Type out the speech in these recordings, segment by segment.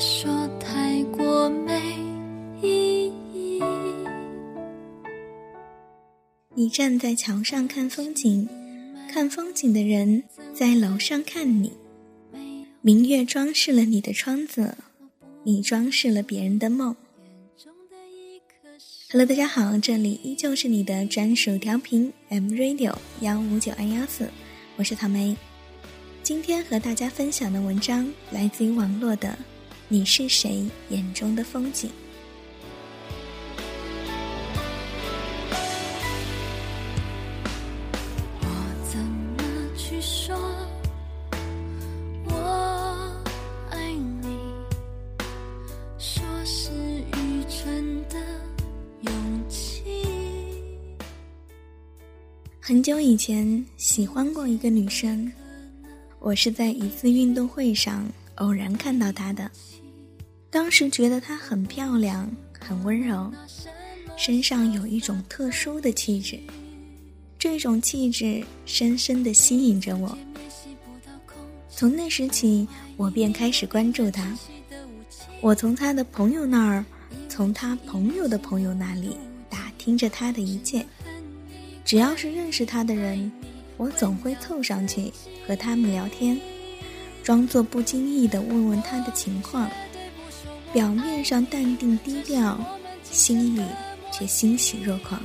说太过没意义。你站在桥上看风景，看风景的人在楼上看你。明月装饰了你的窗子，你装饰了别人的梦。Hello，大家好，这里依旧是你的专属调频 M Radio 幺五九二幺四，我是草莓。今天和大家分享的文章来自于网络的《你是谁眼中的风景》。很久以前喜欢过一个女生，我是在一次运动会上偶然看到她的。当时觉得她很漂亮，很温柔，身上有一种特殊的气质，这种气质深深的吸引着我。从那时起，我便开始关注她。我从她的朋友那儿，从她朋友的朋友那里打听着她的一切。只要是认识他的人，我总会凑上去和他们聊天，装作不经意的问问他的情况，表面上淡定低调，心里却欣喜若狂。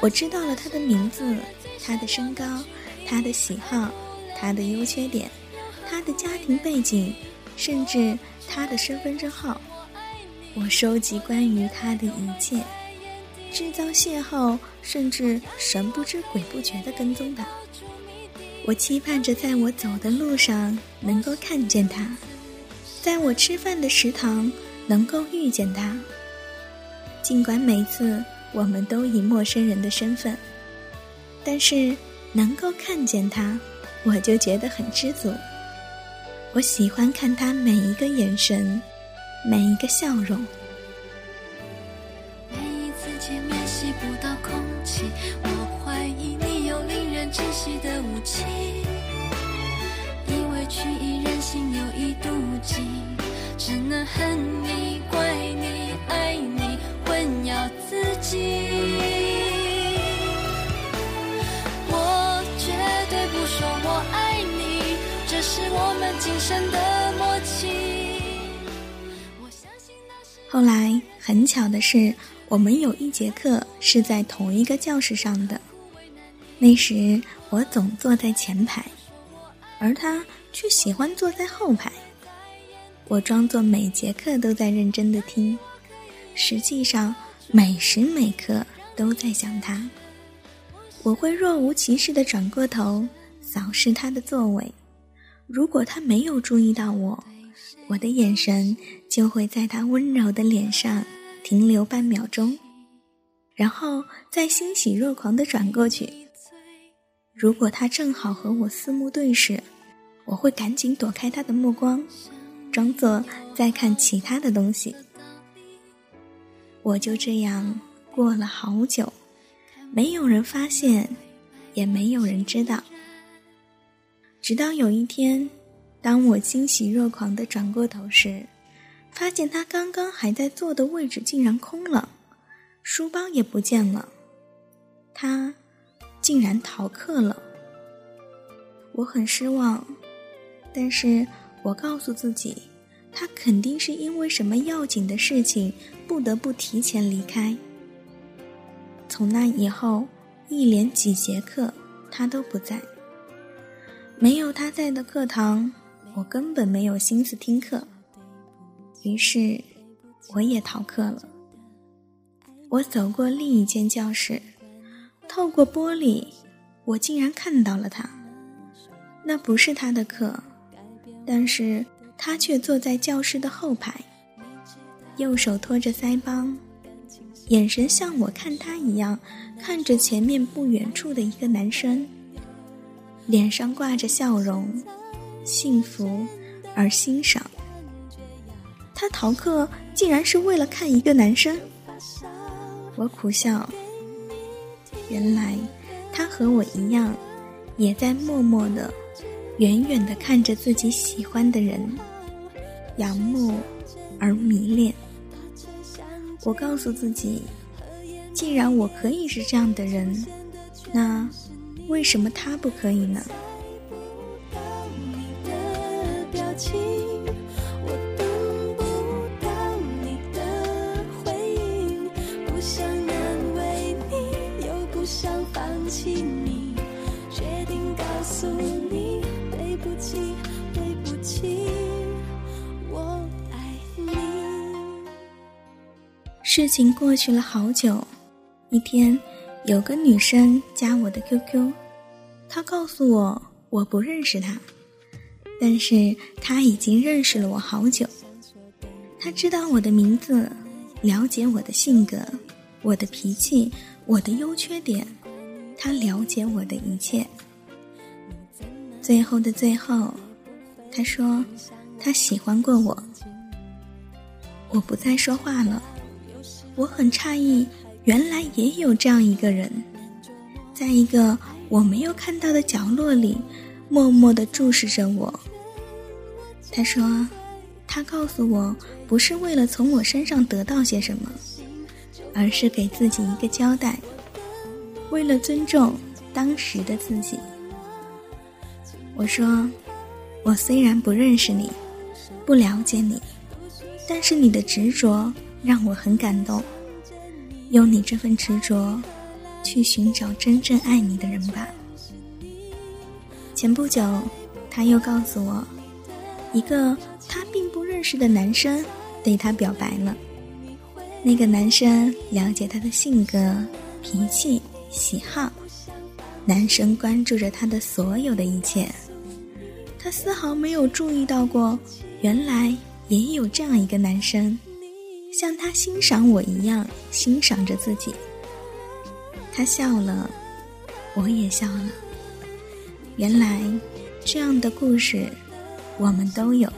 我知道了他的名字，他的身高，他的喜好，他的优缺点，他的家庭背景，甚至他的身份证号。我收集关于他的一切。制造邂逅，甚至神不知鬼不觉的跟踪他。我期盼着在我走的路上能够看见他，在我吃饭的食堂能够遇见他。尽管每次我们都以陌生人的身份，但是能够看见他，我就觉得很知足。我喜欢看他每一个眼神，每一个笑容。的能恨你、怪你、爱你，混淆自己。我绝对不说我爱你，这是我们今生的默契。后来很巧的是，我们有一节课是在同一个教室上的。那时我总坐在前排，而他却喜欢坐在后排。我装作每节课都在认真的听，实际上每时每刻都在想他。我会若无其事的转过头扫视他的座位，如果他没有注意到我，我的眼神就会在他温柔的脸上停留半秒钟，然后再欣喜若狂的转过去。如果他正好和我四目对视，我会赶紧躲开他的目光，装作在看其他的东西。我就这样过了好久，没有人发现，也没有人知道。直到有一天，当我欣喜若狂的转过头时，发现他刚刚还在坐的位置竟然空了，书包也不见了。他。竟然逃课了，我很失望，但是我告诉自己，他肯定是因为什么要紧的事情不得不提前离开。从那以后，一连几节课他都不在。没有他在的课堂，我根本没有心思听课，于是我也逃课了。我走过另一间教室。透过玻璃，我竟然看到了他。那不是他的课，但是他却坐在教室的后排，右手托着腮帮，眼神像我看他一样，看着前面不远处的一个男生，脸上挂着笑容，幸福而欣赏。他逃课竟然是为了看一个男生，我苦笑。原来，他和我一样，也在默默的、远远的看着自己喜欢的人，仰慕而迷恋。我告诉自己，既然我可以是这样的人，那为什么他不可以呢？事情过去了好久，一天，有个女生加我的 QQ，她告诉我我不认识她，但是她已经认识了我好久。她知道我的名字，了解我的性格、我的脾气、我的优缺点，她了解我的一切。最后的最后，她说她喜欢过我。我不再说话了。我很诧异，原来也有这样一个人，在一个我没有看到的角落里，默默的注视着我。他说：“他告诉我，不是为了从我身上得到些什么，而是给自己一个交代，为了尊重当时的自己。”我说：“我虽然不认识你，不了解你，但是你的执着。”让我很感动，用你这份执着，去寻找真正爱你的人吧。前不久，他又告诉我，一个他并不认识的男生对他表白了。那个男生了解他的性格、脾气、喜好，男生关注着他的所有的一切，他丝毫没有注意到过，原来也有这样一个男生。像他欣赏我一样欣赏着自己，他笑了，我也笑了。原来，这样的故事，我们都有。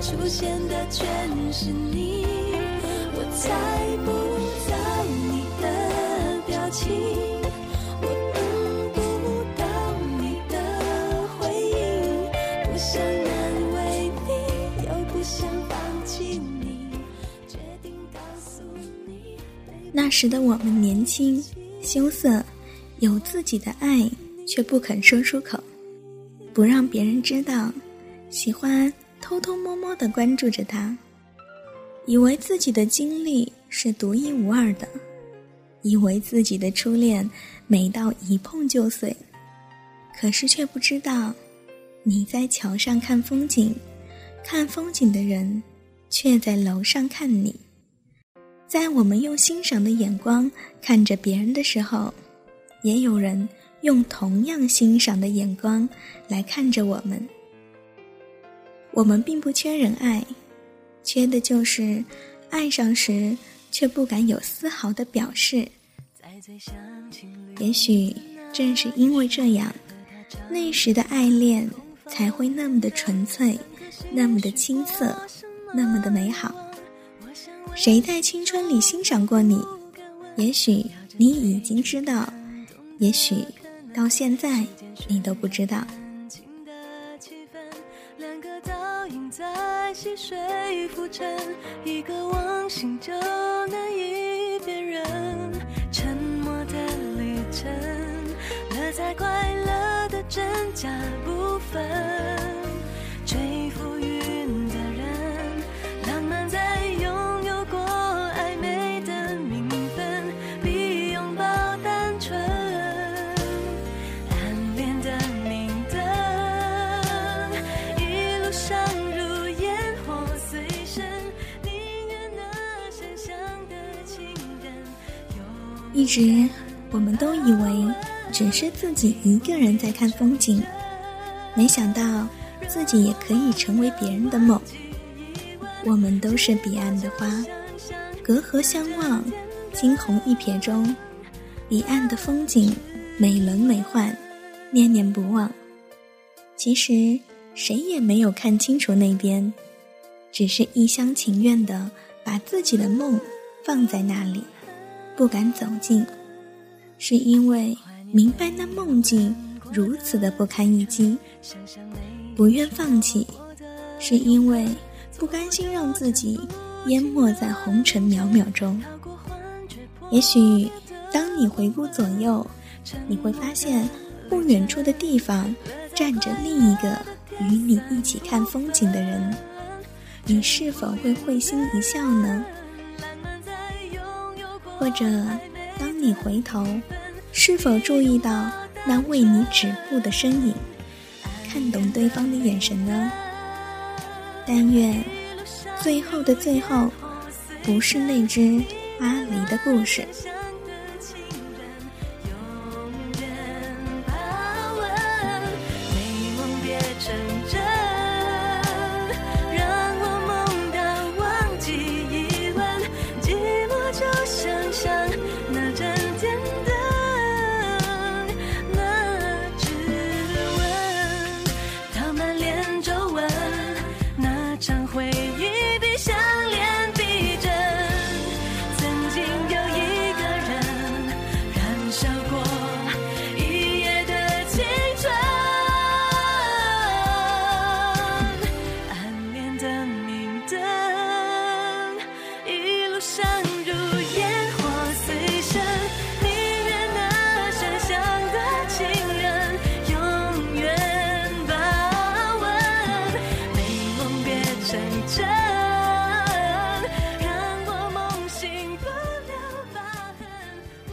出现的全是你，我猜那时的我们年轻、羞涩，有自己的爱，却不肯说出口，不让别人知道，喜欢偷偷摸摸的关注着他，以为自己的经历是独一无二的。以为自己的初恋美到一碰就碎，可是却不知道，你在桥上看风景，看风景的人却在楼上看你。在我们用欣赏的眼光看着别人的时候，也有人用同样欣赏的眼光来看着我们。我们并不缺人爱，缺的就是爱上时。却不敢有丝毫的表示。也许正是因为这样，那时的爱恋才会那么的纯粹，那么的青涩，那么的美好。谁在青春里欣赏过你？也许你已经知道，也许到现在你都不知道。一个忘形就难以辨认。沉默的旅程，乐在快乐的真假不分。一直，我们都以为只是自己一个人在看风景，没想到自己也可以成为别人的梦。我们都是彼岸的花，隔河相望，惊鸿一瞥中，彼岸的风景美轮美奂，念念不忘。其实谁也没有看清楚那边，只是一厢情愿的把自己的梦放在那里，不敢走近，是因为明白那梦境如此的不堪一击，不愿放弃，是因为不甘心让自己淹没在红尘渺渺中。也许，当你回顾左右，你会发现，不远处的地方站着另一个与你一起看风景的人。你是否会会心一笑呢？或者，当你回头，是否注意到那为你止步的身影，看懂对方的眼神呢？但愿，最后的最后，不是那只。阿狸的故事。